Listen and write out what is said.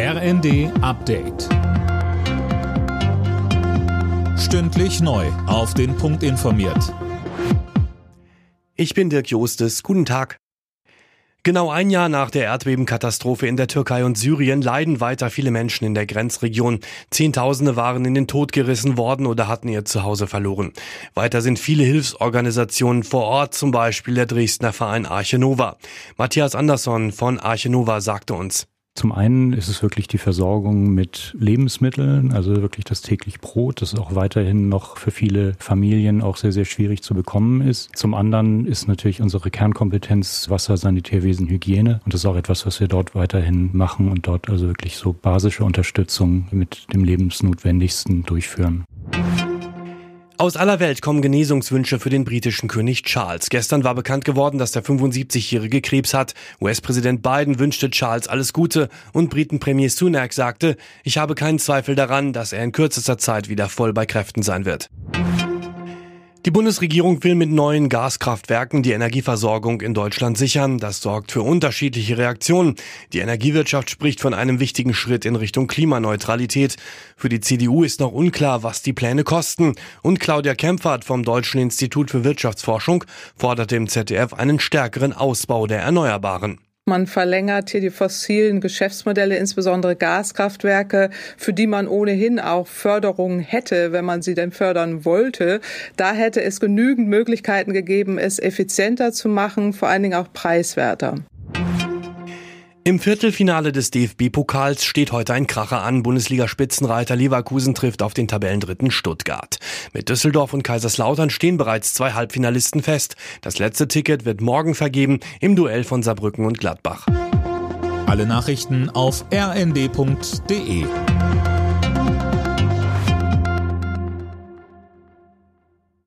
RND Update. Stündlich neu. Auf den Punkt informiert. Ich bin Dirk Jostes. Guten Tag. Genau ein Jahr nach der Erdbebenkatastrophe in der Türkei und Syrien leiden weiter viele Menschen in der Grenzregion. Zehntausende waren in den Tod gerissen worden oder hatten ihr Zuhause verloren. Weiter sind viele Hilfsorganisationen vor Ort, zum Beispiel der Dresdner Verein Arche Nova. Matthias Andersson von Arche Nova sagte uns. Zum einen ist es wirklich die Versorgung mit Lebensmitteln, also wirklich das täglich Brot, das auch weiterhin noch für viele Familien auch sehr, sehr schwierig zu bekommen ist. Zum anderen ist natürlich unsere Kernkompetenz Wasser, Sanitärwesen, Hygiene. Und das ist auch etwas, was wir dort weiterhin machen und dort also wirklich so basische Unterstützung mit dem Lebensnotwendigsten durchführen. Aus aller Welt kommen Genesungswünsche für den britischen König Charles. Gestern war bekannt geworden, dass der 75-jährige Krebs hat. US-Präsident Biden wünschte Charles alles Gute und Briten-Premier Sunak sagte, ich habe keinen Zweifel daran, dass er in kürzester Zeit wieder voll bei Kräften sein wird. Die Bundesregierung will mit neuen Gaskraftwerken die Energieversorgung in Deutschland sichern. Das sorgt für unterschiedliche Reaktionen. Die Energiewirtschaft spricht von einem wichtigen Schritt in Richtung Klimaneutralität. Für die CDU ist noch unklar, was die Pläne kosten. Und Claudia Kempfert vom Deutschen Institut für Wirtschaftsforschung forderte im ZDF einen stärkeren Ausbau der Erneuerbaren. Man verlängert hier die fossilen Geschäftsmodelle, insbesondere Gaskraftwerke, für die man ohnehin auch Förderungen hätte, wenn man sie denn fördern wollte. Da hätte es genügend Möglichkeiten gegeben, es effizienter zu machen, vor allen Dingen auch preiswerter. Im Viertelfinale des DFB-Pokals steht heute ein Kracher an. Bundesliga-Spitzenreiter Leverkusen trifft auf den Tabellendritten Stuttgart. Mit Düsseldorf und Kaiserslautern stehen bereits zwei Halbfinalisten fest. Das letzte Ticket wird morgen vergeben im Duell von Saarbrücken und Gladbach. Alle Nachrichten auf rnd.de